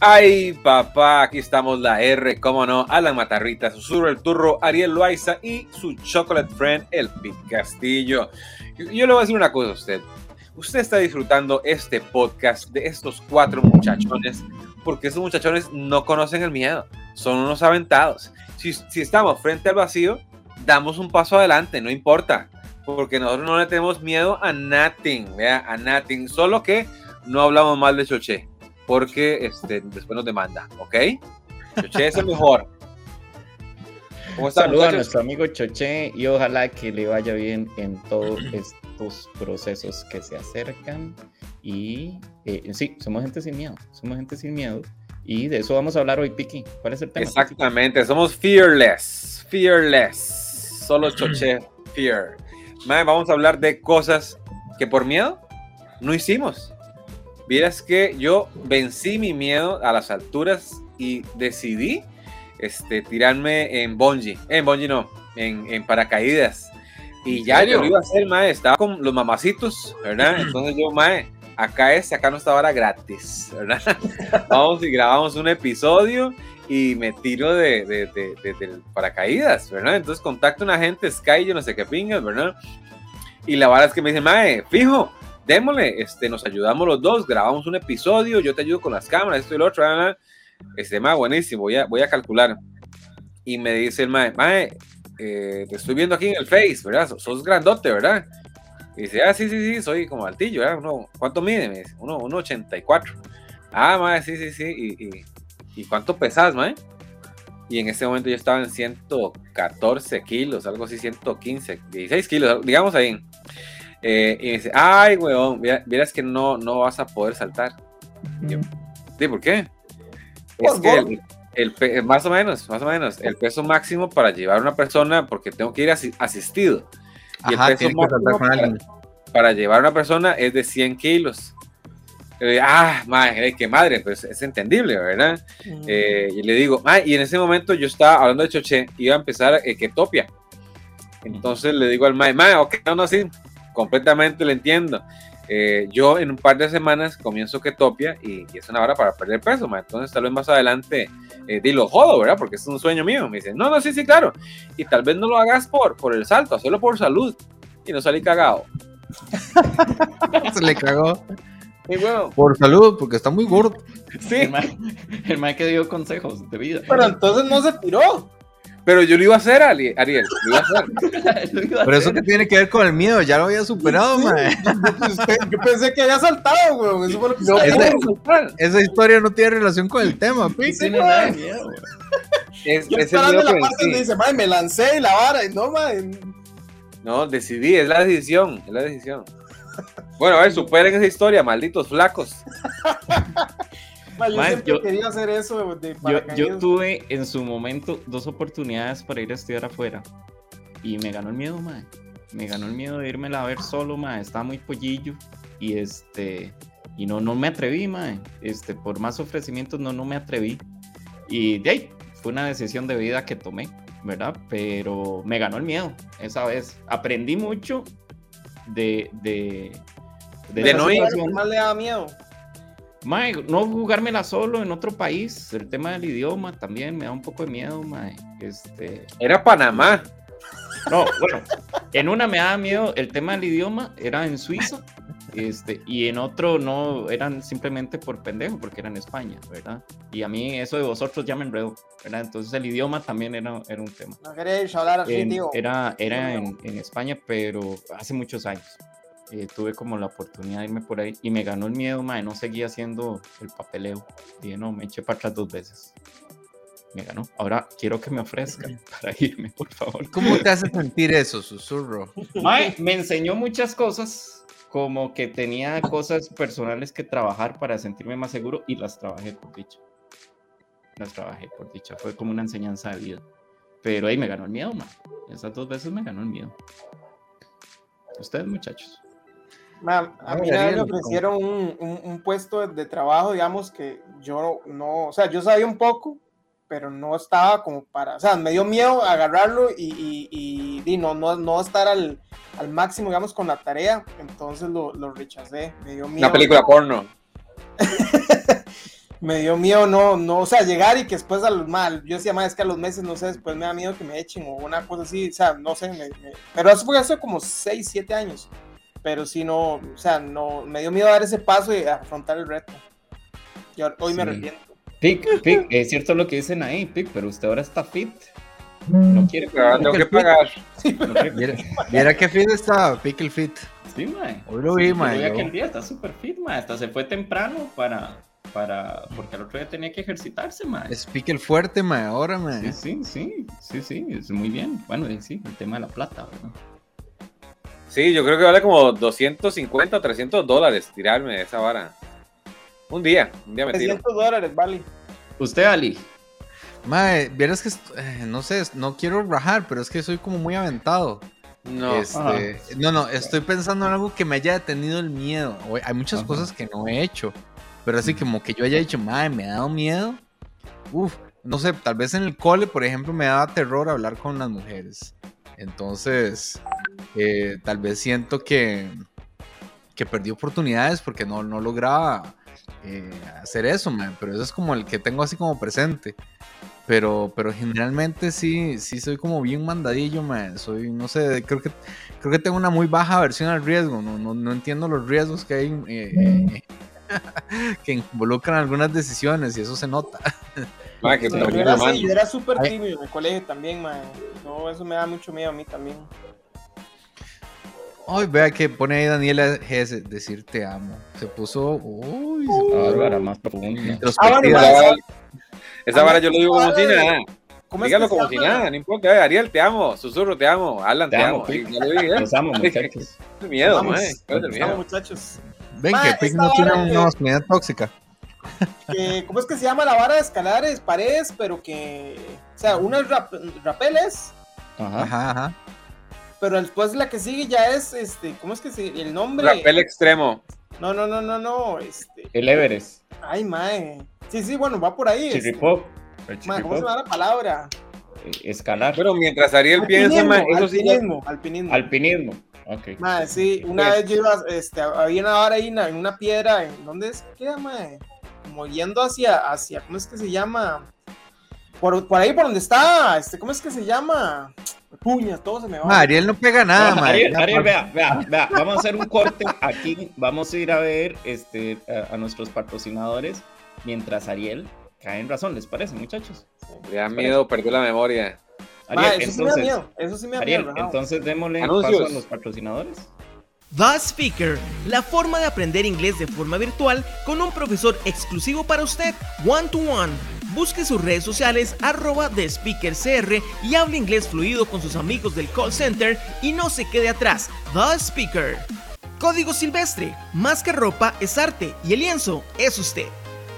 Ay, papá, aquí estamos la R, cómo no, Alan Matarrita, Susurro el Turro, Ariel Loaiza y su chocolate friend, el Pit Castillo. Yo le voy a decir una cosa a usted. Usted está disfrutando este podcast de estos cuatro muchachones porque esos muchachones no conocen el miedo, son unos aventados. Si, si estamos frente al vacío, damos un paso adelante, no importa, porque nosotros no le tenemos miedo a nothing, vea, a nothing, solo que no hablamos mal de Choché porque este, después nos demanda, ¿ok? Choché es el mejor. ¿Cómo están, Saludos a nuestro amigo Choché y ojalá que le vaya bien en todos estos procesos que se acercan. Y eh, sí, somos gente sin miedo, somos gente sin miedo. Y de eso vamos a hablar hoy, Piki. ¿Cuál es el tema? Exactamente, somos fearless, fearless. Solo Choché, fear. vamos a hablar de cosas que por miedo no hicimos. Vieras que yo vencí mi miedo a las alturas y decidí este, tirarme en bungee. En bungee no, en, paracaídas. Y ya yo lo iba a hacer, mae. Estaba con los mamacitos, ¿verdad? Entonces yo, mae, acá es, acá no está ahora gratis, ¿verdad? Vamos y grabamos un episodio y me tiro de, de, de, paracaídas, ¿verdad? Entonces contacto a una gente, Sky, yo no sé qué pingas, ¿verdad? Y la verdad es que me dice, mae, fijo, démosle, este, nos ayudamos los dos, grabamos un episodio, yo te ayudo con las cámaras, esto y lo otro, este, mae, buenísimo, voy a, voy a calcular. Y me dice el mae, mae, eh, te estoy viendo aquí en el Face, ¿verdad? Sos, grandote, ¿verdad? Y dice, ah, sí, sí, sí, soy como altillo, ¿verdad? Uno, ¿Cuánto mide? Me dice, uno, 84. Ah, mae, sí, sí, sí. ¿Y, y, y cuánto pesas, mae? Y en ese momento yo estaba en 114 kilos, algo así, 115, 16 kilos, digamos ahí. Eh, y dice, ay, weón, vieras que no, no vas a poder saltar. sí, ¿por qué? Es que el, más o menos, más o menos, el peso máximo para llevar a una persona, porque tengo que ir asistido. Y el peso máximo para, llevar a una persona es de 100 kilos. ah, madre, qué madre, pues es entendible, ¿verdad? Eh, y le digo, ah, y en ese momento yo estaba hablando de Choché, iba a empezar eh, que topia. Entonces le digo al mae, mae, ok, no, no, sí, completamente lo entiendo. Eh, yo en un par de semanas comienzo Ketopia y, y es una hora para perder peso, entonces tal vez más adelante eh, lo jodo, ¿verdad? Porque es un sueño mío. Me dicen, no, no, sí, sí, claro. Y tal vez no lo hagas por, por el salto, hacerlo por salud. Y no salí cagado. Se le cagó. Por salud, porque está muy gordo. Sí. El que dio consejos de vida. Pero entonces no se tiró. Pero yo lo iba a hacer, Ariel. Lo iba a hacer. Pero eso que tiene que ver con el miedo, ya lo había superado, mae. Yo pensé que había saltado, weón. Eso fue lo que no, esa, esa, historia no tiene relación con el tema, pi. No tiene nada de miedo, Es, yo es el miedo la parte donde dice, me lancé y la vara, y no, mae. No, decidí, es la decisión, es la decisión. Bueno, a ver, superen esa historia, malditos flacos. yo, quería hacer eso yo, tuve en su momento dos oportunidades para ir a estudiar afuera y me ganó el miedo, mae. Me ganó el miedo de irme a ver solo, mae. Estaba muy pollillo y este y no no me atreví, mae. Este, por más ofrecimientos no no me atreví. Y de ahí fue una decisión de vida que tomé, ¿verdad? Pero me ganó el miedo esa vez. Aprendí mucho de de de, no ir. más le da miedo? Mae, no jugármela solo en otro país. El tema del idioma también me da un poco de miedo, mae. Este... Era Panamá. No, bueno, en una me daba miedo el tema del idioma, era en Suiza, este, y en otro no, eran simplemente por pendejo, porque era en España, ¿verdad? Y a mí eso de vosotros ya me enredo, ¿verdad? Entonces el idioma también era, era un tema. No queréis hablar así, tío. Era, era en, en España, pero hace muchos años. Eh, tuve como la oportunidad de irme por ahí y me ganó el miedo, mae, no seguía haciendo el papeleo. Dije, no, me eché para atrás dos veces. Me ganó. Ahora quiero que me ofrezcan para irme, por favor. ¿Cómo te hace sentir eso, susurro? Mae, me enseñó muchas cosas, como que tenía cosas personales que trabajar para sentirme más seguro y las trabajé por dicha. Las trabajé por dicha. Fue como una enseñanza de vida. Pero ahí me ganó el miedo, mae. Esas dos veces me ganó el miedo. Ustedes, muchachos a mí me ofrecieron un, un, puesto de, trabajo, digamos, que yo no, o sea, yo sabía un poco, pero no estaba como para, o sea, me dio miedo agarrarlo y, y, y, no, no, no estar al, al, máximo, digamos, con la tarea, entonces lo, lo rechacé, me dio miedo. Una película porno. me dio miedo no, no, o sea, llegar y que después a los mal, yo decía, más es que a los meses, no sé, después me da miedo que me echen o una cosa así, o sea, no sé, pero eso fue hace como 6, 7 años, pero si no, o sea, no, me dio miedo dar ese paso y afrontar el reto. Y hoy me arrepiento. Pic, Pic, es cierto lo que dicen ahí, Pic, pero usted ahora está fit. No quiere pagar. Tengo que pagar. Mira, qué fit está, Pic el fit. Sí, mae. Hoy lo vi, mae. aquel día está súper fit, mae. Hasta se fue temprano para, para, porque al otro día tenía que ejercitarse, mae. Es Pic el fuerte, mae, ahora, mae. Sí, sí, sí, sí, es muy bien. Bueno, sí, el tema de la plata, ¿verdad? Sí, yo creo que vale como 250 o 300 dólares tirarme esa vara. Un día, un día me 300 dólares, vale. ¿Usted, Ali? Mae, vieras que, eh, no sé, no quiero rajar, pero es que soy como muy aventado. No. Este, no, no, estoy pensando en algo que me haya detenido el miedo. Hay muchas cosas que no he hecho, pero así como que yo haya dicho, mae, me ha dado miedo. Uf, no sé, tal vez en el cole, por ejemplo, me daba terror hablar con las mujeres. Entonces, eh, tal vez siento que, que perdí oportunidades porque no, no lograba eh, hacer eso, man, pero eso es como el que tengo así como presente. Pero, pero generalmente sí, sí soy como bien mandadillo, man. Soy, no sé, creo que, creo que tengo una muy baja aversión al riesgo. No, no, no entiendo los riesgos que hay eh, eh, que involucran algunas decisiones y eso se nota. que yo, era, yo era súper tímido en el colegio también, man. No, eso me da mucho miedo a mí también. Ay, vea que pone ahí Daniela G. decir te amo. Se puso. Uy, se puso. más profunda. Ah, esa vara yo lo digo como si nada. Dígalo como si nada, no importa. Ariel, te amo. Susurro, te amo. Alan, te, amo. Los amo, muchachos. Miedo, Vamos, miedo. muchachos. Ven que Pic no tiene una masculinidad tóxica. Que, ¿Cómo es que se llama la vara de escalares, paredes, pero que. O sea, una es rap, rapeles. Ajá, ajá, ajá pero después la que sigue ya es, este, ¿cómo es que se, el nombre? Rapel extremo. No, no, no, no, no, este. El Everest. Ay, mae. Sí, sí, bueno, va por ahí. Chiripop. Este. ¿Cómo se llama la palabra? Eh, escalar. Pero mientras Ariel piensa, mae, eso alpinismo, sí. Alpinismo. Alpinismo. Okay. Mae, sí, una vez yo iba, este, había una hora ahí en una piedra, ¿en dónde es? ¿Qué mae? Como yendo hacia, hacia, ¿cómo es que se llama? Por, por ahí por donde está, este, ¿cómo es que se llama? Puñas, todo se me va. Ariel no pega nada, Ariel, Ariel, vea, vea, vea, vamos a hacer un corte aquí, vamos a ir a ver este, a, nuestros patrocinadores mientras Ariel cae en razón, ¿les parece, muchachos? Me da miedo, perdió la memoria. Ariel, eso entonces, sí me da miedo, eso sí me da Ariel, miedo. Entonces démosle paso a los patrocinadores. The Speaker, la forma de aprender inglés de forma virtual con un profesor exclusivo para usted, one to one Busque sus redes sociales arroba de SpeakerCR y hable inglés fluido con sus amigos del call center y no se quede atrás. The Speaker. Código Silvestre. Más que ropa es arte y el lienzo es usted.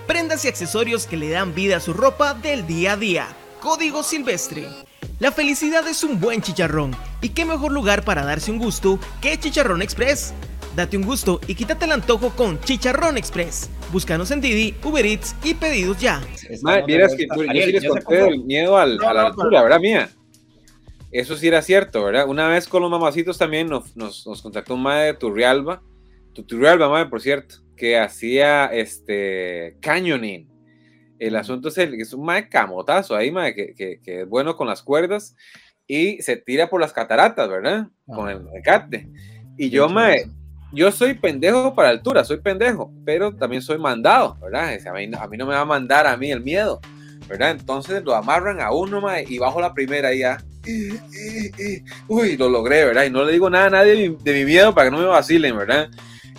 Prendas y accesorios que le dan vida a su ropa del día a día. Código Silvestre. La felicidad es un buen chicharrón. ¿Y qué mejor lugar para darse un gusto que Chicharrón Express? Date un gusto y quítate el antojo con Chicharrón Express. Búscanos en Didi, Uber Eats y pedidos ya. Vieras que yo sí les conté el miedo a la altura, ¿verdad, mía? Eso sí era cierto, ¿verdad? Una vez con los mamacitos también nos, nos, nos contactó un madre de Turrialba, Turrialba, madre, por cierto, que hacía este canyoning. El asunto es, el, es un madre camotazo ahí, madre, que, que, que, es bueno con las cuerdas y se tira por las cataratas, ¿verdad? Con el recate. Y yo, me yo soy pendejo para altura, soy pendejo, pero también soy mandado, ¿verdad? A mí, a mí no me va a mandar a mí el miedo, ¿verdad? Entonces lo amarran a uno más y bajo la primera y ya. Uy, lo logré, ¿verdad? Y no le digo nada a nadie de mi, miedo para que no me vacilen, ¿verdad?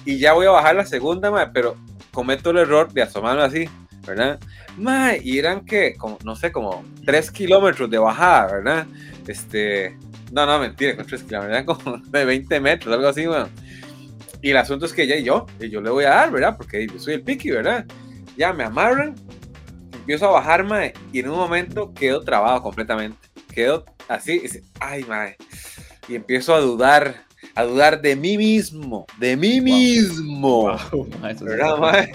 Y ya voy a bajar la segunda, más, pero cometo el error de asomarme así, ¿verdad? Mae, y eran que, no sé, como 3 kilómetros de bajada, ¿verdad? Este, no, no, mentira, con 3 kilómetros, eran como de 20 metros, algo así, bueno. Y el asunto es que ya y yo, y yo le voy a dar, ¿verdad? Porque yo soy el piqui, ¿verdad? Ya me amarran, empiezo a bajarme y en un momento quedo trabado completamente. Quedo así, y, ay, madre. Y empiezo a dudar, a dudar de mí mismo, de mí mismo. ¿Verdad, madre?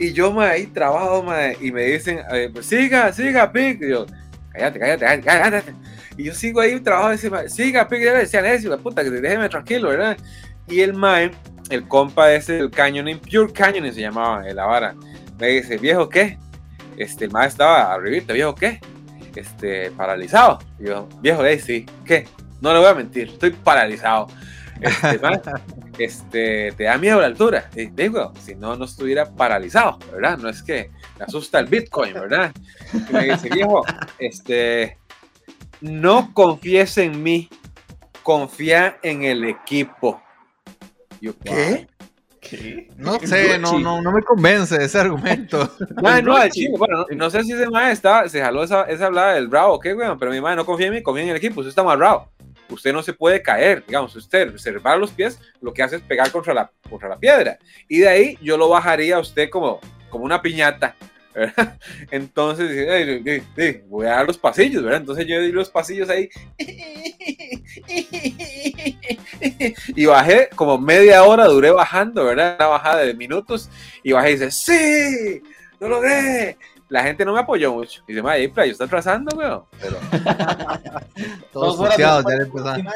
Y yo, me ahí trabado, madre, y me dicen, eh, pues, siga, siga, piqui. Y yo, cállate, cállate, cállate. Y yo sigo ahí trabado, y dice, siga, piqui, decían eso, puta, que déjeme tranquilo, ¿verdad? Y el mae el compa ese del Canyoning, Pure Canyoning se llamaba, de la vara. Me dice, viejo, ¿qué? este, el maestro estaba arribita, viejo, ¿qué? Este, paralizado. Y yo, viejo, hey, sí, ¿qué? No le voy a mentir, estoy paralizado. Este, este, te da miedo la altura. Y digo, si no, no estuviera paralizado, ¿verdad? No es que me asusta el Bitcoin, ¿verdad? Y me dice, viejo, este, no confíes en mí, confía en el equipo. Yo, ¿qué? ¿Qué? No sé, no, no, no me convence ese argumento. no, bueno, no, sé si ese mae se jaló esa, esa hablada del bravo, ¿qué, weón? Pero mi madre no confía en mí, confía en el equipo, usted está bravo usted no se puede caer, digamos, usted reservar los pies, lo que hace es pegar contra la, contra la piedra. Y de ahí yo lo bajaría a usted como, como una piñata. ¿Verdad? Entonces, voy a dar los pasillos, ¿verdad? Entonces yo di los pasillos ahí. Y bajé como media hora, duré bajando, ¿verdad? Una bajada de minutos. Y bajé y dice, ¡Sí! ¡Lo logré! la gente no me apoyó mucho. Y dice, madre, yo está trazando, weón. Pero... Todos puteados, ya le empezaron.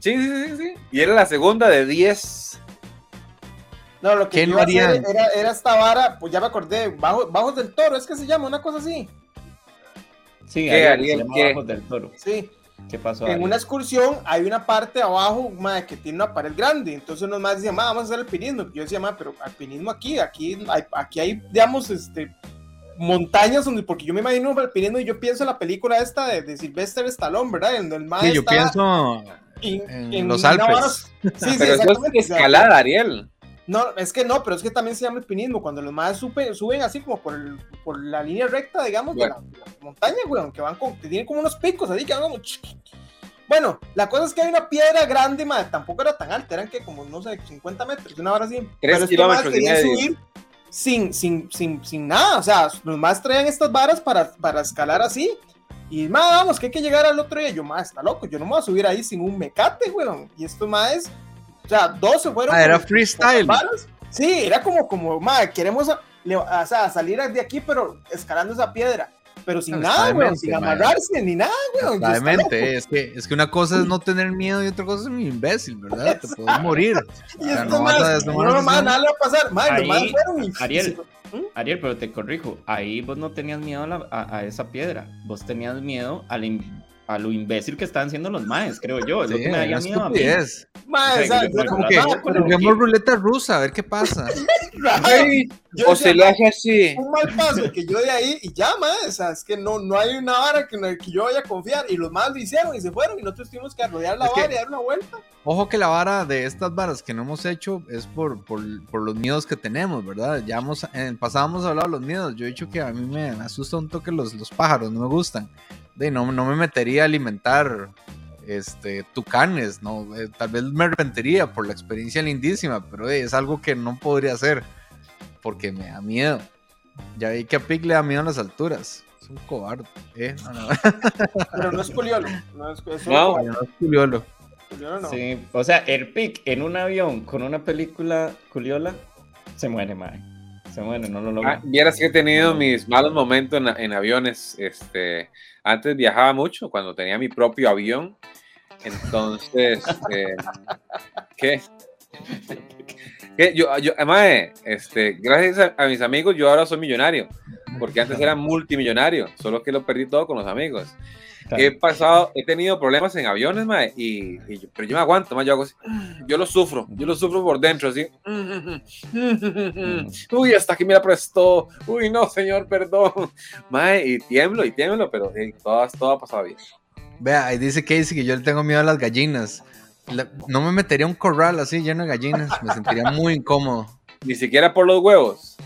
Sí, sí, sí, sí. Y era la segunda de 10. No, lo que no haría era, era, esta vara, pues ya me acordé, Bajos, Bajos del Toro, es que se llama, una cosa así. Sí, ¿Qué, Bajos del Toro. Sí. ¿Qué pasó? En una excursión hay una parte abajo madre, que tiene una pared grande. Entonces unos más decían, vamos a hacer alpinismo. Yo decía, pero alpinismo aquí, aquí hay, aquí hay, digamos, este, montañas donde, porque yo me imagino alpinismo y yo pienso en la película esta de, de Sylvester Stallone, ¿verdad? En el sí, yo pienso en, los Alpes. Sí, sí, pero eso es escalada, Ariel. No, es que no, pero es que también se llama alpinismo, cuando los más suben, suben así como por, el, por la línea recta, digamos, de, la, montaña, weón, que van con, que tienen como unos picos así, que van como... Bueno, la cosa es que hay una piedra grande, madre, tampoco era tan alta, eran que como, no sé, 50 metros, una hora así. Tres pero kilómetros querían subir sin, sin, sin, sin nada, o sea, los más traían estas varas para, para escalar así, y más, vamos, que hay que llegar al otro día. Yo, más, está loco, yo no me voy a subir ahí sin un mecate, weón. Y esto más o sea, dos se fueron. Ah, era freestyle. Sí, era como, como, madre, queremos o sea, salir de aquí, pero escalando esa piedra. Pero sin nada, güey, sin amarrarse ni nada, güey. Exactamente, es que, es que una cosa es no tener miedo y otra cosa es un imbécil, ¿verdad? Te puedes morir. y esto no, más, no, no, más, nada le va a pasar. Madre, ahí, Ariel, ¿Mm? Ariel, pero te corrijo, ahí vos no tenías miedo a, la, a, a esa piedra, vos tenías miedo al, a lo imbécil que están haciendo los maes, creo yo. Es lo que me daría miedo a mí. Maes, como que juguemos ruleta rusa, a ver qué pasa. o se le hace así. Un mal paso que yo de ahí y ya, maes. O sea, es que no, no hay una vara que, que yo vaya a confiar. Y los más lo hicieron y se fueron. Y nosotros tuvimos que rodear la vara y dar una vuelta. Ojo que la vara de estas varas que no hemos hecho es por, por, por los miedos que tenemos, ¿verdad? Ya hemos, en el pasado hemos hablado de los miedos. Yo he dicho que a mí me asusta un toque los, los pájaros, no me gustan de no, no me metería a alimentar este, tucanes, ¿no? Eh, tal vez me arrepentiría por la experiencia lindísima, pero es algo que no podría hacer porque me da miedo. Ya vi que a Pig le da miedo a las alturas. Es un cobarde. ¿eh? pero no es culiolo. No es, no, no es culiolo. Sí, o sea, el Pig en un avión con una película culiola se muere, madre. Se muere, no lo logra. Ah, vieras que he tenido mis malos momentos en, en aviones. Este, antes viajaba mucho cuando tenía mi propio avión. Entonces, eh, ¿qué? ¿Qué? Yo, yo, además, este, gracias a, mis amigos, yo ahora soy millonario, porque antes era multimillonario, solo que lo perdí todo con los amigos. He pasado, he tenido problemas en aviones, mae, y, pero yo me aguanto, mae, yo hago así, yo lo sufro, yo lo sufro por dentro, así. Uy, hasta aquí me la prestó. Uy, no, señor, perdón. Mae, y tiemblo, y tiemblo, pero todo, todo ha pasado bien. Vea, ahí dice Casey que yo le tengo miedo a las gallinas. no me metería un corral así lleno de gallinas, me sentiría muy incómodo. Ni siquiera por los huevos.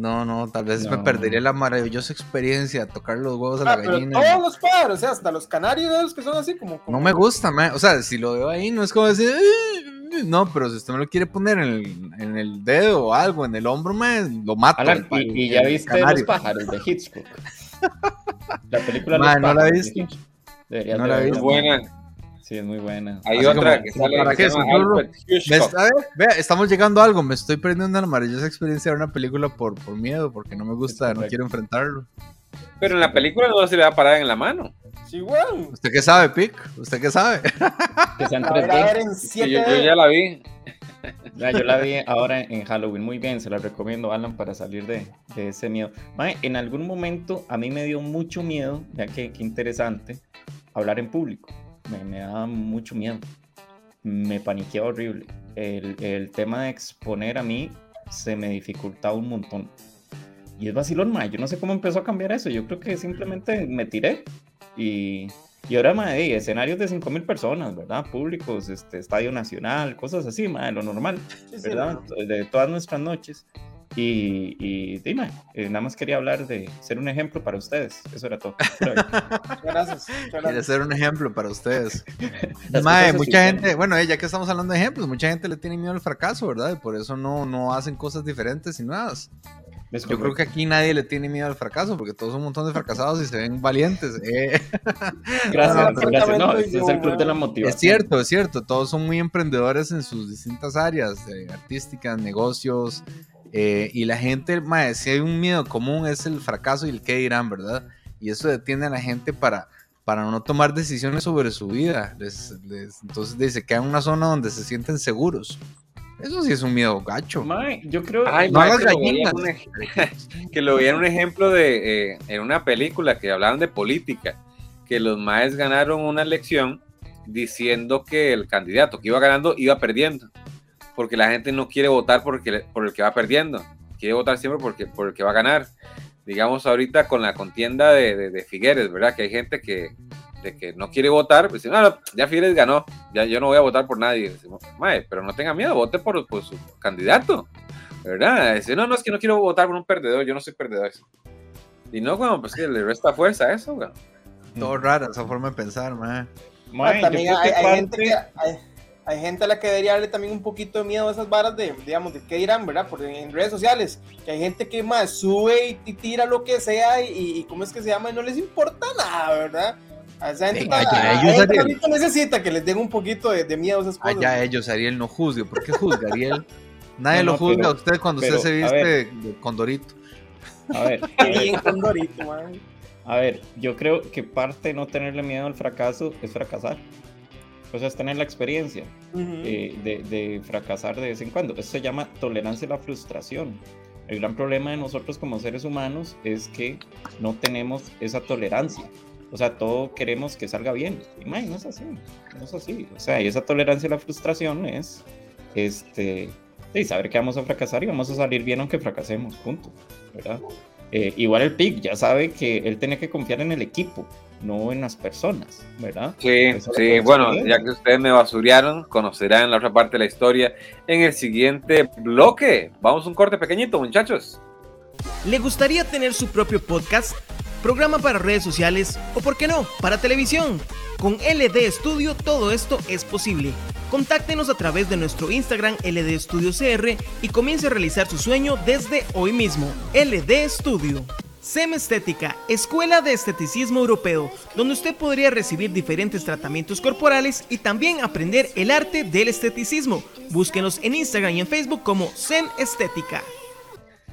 No, no, tal vez me perdería la maravillosa experiencia de tocar los huevos a la ah, gallina. todos los padres, o sea, hasta los canarios los que son así como, No me gusta, o sea, si lo veo ahí no es como decir, no, pero si usted me lo quiere poner en el, en el dedo o algo, en el hombro, me lo mato. y, ya viste los pájaros de Hitchcock. La película Los pájaros. No la viste. no la viste. buena. Sí, es muy buena. Hay otra que sale. ¿Para qué? vea, estamos llegando a algo. Me estoy perdiendo una maravillosa experiencia de ver una película por, por miedo, porque no me gusta, no quiero enfrentarlo. Pero en la película no se le va a parar en la mano. Sí, bueno. ¿Usted qué sabe, Pic? ¿Usted qué sabe? Que sean tres yo, yo, ya la vi. yo la vi ahora en Halloween, muy bien, se la recomiendo, Alan, para salir de, ese miedo. en algún momento a mí me dio mucho miedo, ya que qué interesante, hablar en público. Me, me daba mucho miedo. Me paniqueaba horrible. El, el, tema de exponer a mí se me dificultaba un montón. Y es vacilón, ma. Yo no sé cómo empezó a cambiar eso. Yo creo que simplemente me tiré y y ahora, madre, escenarios de 5.000 personas, ¿verdad? Públicos, este, Estadio Nacional, cosas así, madre, lo normal, ¿verdad? De todas nuestras noches. Y, y dime, eh, nada más quería hablar de ser un ejemplo para ustedes. Eso era todo. gracias. Quiere ser un ejemplo para ustedes. Mae, mucha gente, bueno, eh, ya que estamos hablando de ejemplos, mucha gente le tiene miedo al fracaso, ¿verdad? Y por eso no, no hacen cosas diferentes y nuevas. Yo creo que aquí nadie le tiene miedo al fracaso, porque todos son un montón de fracasados y se ven valientes. Eh. Gracias, gracias. No, es el club de la motivación. Es cierto, es cierto. Todos son muy emprendedores en sus distintas áreas, artísticas, negocios. Eh, y la gente, mae, si hay un miedo común es el fracaso y el qué dirán, ¿verdad? Y eso detiene a la gente para, para no tomar decisiones sobre su vida. entonces dice, queda en una zona donde se sienten seguros. Eso sí es un miedo gacho. yo creo que, lo vi en un ejemplo de eh, en una película que hablaban de política, que los maes ganaron una elección diciendo que el candidato que iba ganando iba perdiendo, porque la gente no quiere votar por el que va perdiendo, quiere votar siempre porque, por el que va a ganar. Digamos ahorita con la contienda de, de Figueres, ¿verdad? Que hay gente que, de que no quiere votar, pues no, ya Figueres ganó, ya yo no voy a votar por nadie. pero no tenga miedo, vote por, su candidato, ¿verdad? Dice, no, no, es que no quiero votar por un perdedor, yo no soy perdedor. Y no, bueno, pues que le resta fuerza a eso, güey. Todo raro esa forma de pensar, mae. también hay, gente hay, gente a la que debería darle también un poquito de miedo a esas varas de, digamos, de qué dirán, ¿verdad? Por, en redes sociales, que hay gente que más sube y, tira lo que sea y, y, ¿cómo es que se llama? Y no les importa nada, ¿verdad? Allá, ellos, necesita que les den un poquito de, miedo a esas cosas. Allá ellos, Ariel no juzgue. ¿Por qué juzga, Ariel? Nadie lo juzga a usted cuando usted se viste con Dorito. A ver. A ver, yo creo que parte de no tenerle miedo al fracaso es fracasar. O sea, es tener la experiencia eh, de, de, fracasar de vez en cuando. Eso se llama tolerancia a la frustración. El gran problema de nosotros como seres humanos es que no tenemos esa tolerancia. O sea, todo queremos que salga bien. Y no es así. No es así. O sea, y esa tolerancia a la frustración es este, sí, saber que vamos a fracasar y vamos a salir bien aunque fracasemos. Punto. ¿Verdad? Eh, igual el PIC ya sabe que él tiene que confiar en el equipo, no en las personas, ¿verdad? Sí, sí, bueno, ya que ustedes me basurearon, conocerán la otra parte de la historia en el siguiente bloque. Vamos un corte pequeñito, muchachos. ¿Le gustaría tener su propio podcast? programa para redes sociales o, por qué no, para televisión. Con LD Studio todo esto es posible. Contáctenos a través de nuestro Instagram LD Studio CR y comience a realizar su sueño desde hoy mismo. LD Studio. SEM Estética, Escuela de Esteticismo Europeo, donde usted podría recibir diferentes tratamientos corporales y también aprender el arte del esteticismo. Búsquenos en Instagram y en Facebook como SEM Estética.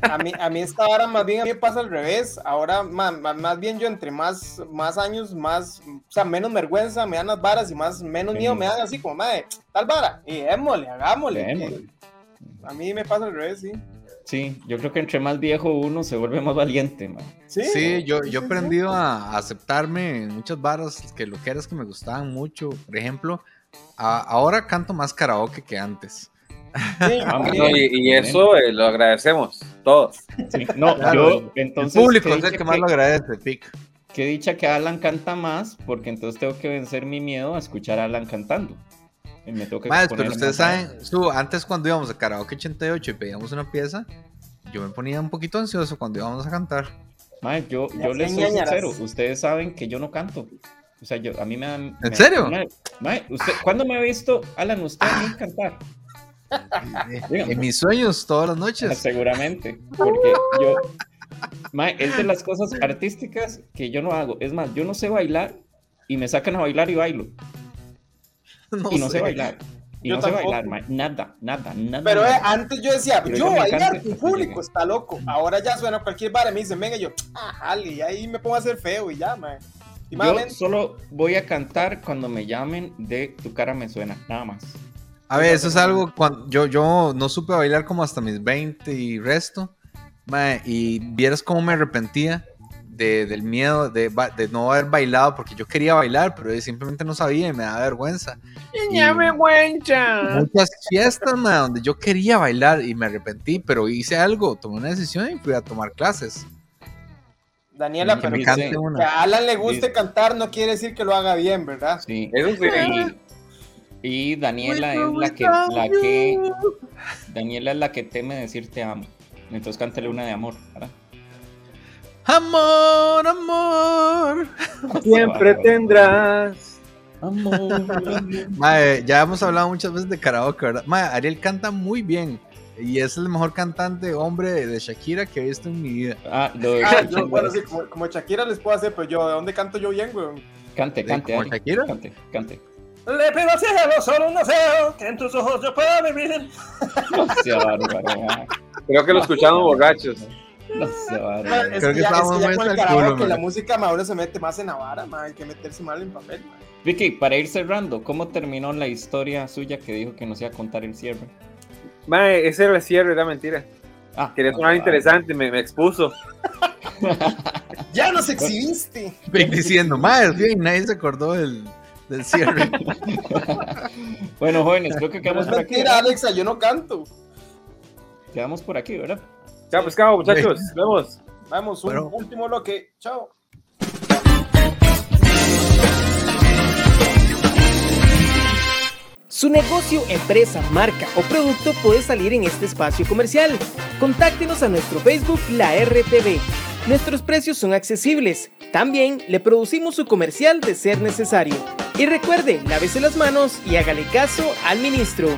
A mí, a mí esta hora más bien a mí me pasa al revés. Ahora más, más, bien yo entre más, más años, más, o sea, menos vergüenza me dan las varas y más, menos miedo me dan así como, madre, tal vara, y démosle, hagámosle. A mí me pasa al revés, sí. Sí, yo creo que entre más viejo uno se vuelve más valiente, man. Sí, sí yo, yo he aprendido a aceptarme en muchas varas que lo que eras que me gustaban mucho. Por ejemplo, ahora canto más karaoke que antes. Ah, y, eso eh, lo agradecemos todos. no, yo entonces. El público es el que más lo agradece, Pic. Qué dicha que Alan canta más, porque entonces tengo que vencer mi miedo a escuchar a Alan cantando. Me tengo que pero ustedes saben, antes cuando íbamos a Karaoke 88 y pedíamos una pieza, yo me ponía un poquito ansioso cuando íbamos a cantar. yo, yo les soy sincero, ustedes saben que yo no canto. O sea, yo, a mí me dan... ¿En serio? usted, ¿Cuándo me ha visto, Alan, usted a cantar? En mis sueños todas las noches. Seguramente, porque yo, es de las cosas artísticas que yo no hago. Es más, yo no sé bailar y me sacan a bailar y bailo. y no sé, bailar. Y no sé bailar, nada, nada, nada. Pero eh, antes yo decía, yo bailar, tu público está loco. Ahora ya suena cualquier bar y me dicen, venga, yo, ah, y ahí me pongo a hacer feo y ya, man. Yo solo voy a cantar cuando me llamen de Tu cara me suena, nada más. A ver, eso es algo cuando yo, yo no supe bailar como hasta mis 20 y resto. y vieras cómo me arrepentía del miedo de, no haber bailado porque yo quería bailar, pero simplemente no sabía y me da vergüenza. Y, vergüenza. Muchas fiestas, donde yo quería bailar y me arrepentí, pero hice algo, tomé una decisión y fui a tomar clases. Daniela, pero que, a Alan le guste cantar no quiere decir que lo haga bien, ¿verdad? Sí, eso sí. Y, Daniela es la que, la que Daniela es la que teme decir te amo. Entonces cántale una de amor, ¿verdad? Amor, amor. Siempre tendrás. Amor. ya hemos hablado muchas veces de karaoke, ¿verdad? Ariel canta muy bien. Y es el mejor cantante hombre de Shakira que he visto en mi vida. Ah, ah yo, bueno, sí, como, Shakira les puedo hacer, pero yo, ¿de dónde canto yo bien, güey? Cante, cante. ¿Como Shakira? Cante, cante. Le pido al cielo solo un deseo, que en tus ojos yo pueda vivir. No sea bárbaro. Creo que lo escuchamos borrachos. No sé, bárbaro. Creo que, estábamos muy el que la música ahora se mete más en la vara, hay que meterse mal en papel. Vicky, para ir cerrando, ¿cómo terminó la historia suya que dijo que nos iba a contar el cierre? Mae, ese era el cierre, era mentira. Ah, Quería sonar interesante, me, me, expuso. ya nos exhibiste. Diciendo, mae, bien, nadie se acordó del, del cierre. bueno, jóvenes, creo que quedamos por aquí. Mentira, Alexa, yo no canto. Quedamos por aquí, ¿verdad? Chao, pescado, muchachos. Nos vemos. Vamos, un último bloque. Chao. Su negocio, empresa, marca o producto puede salir en este espacio comercial. Contáctenos a nuestro Facebook La RTV. Nuestros precios son accesibles. También le producimos su comercial de ser necesario. Y recuerde, lávese las manos y hágale caso al ministro.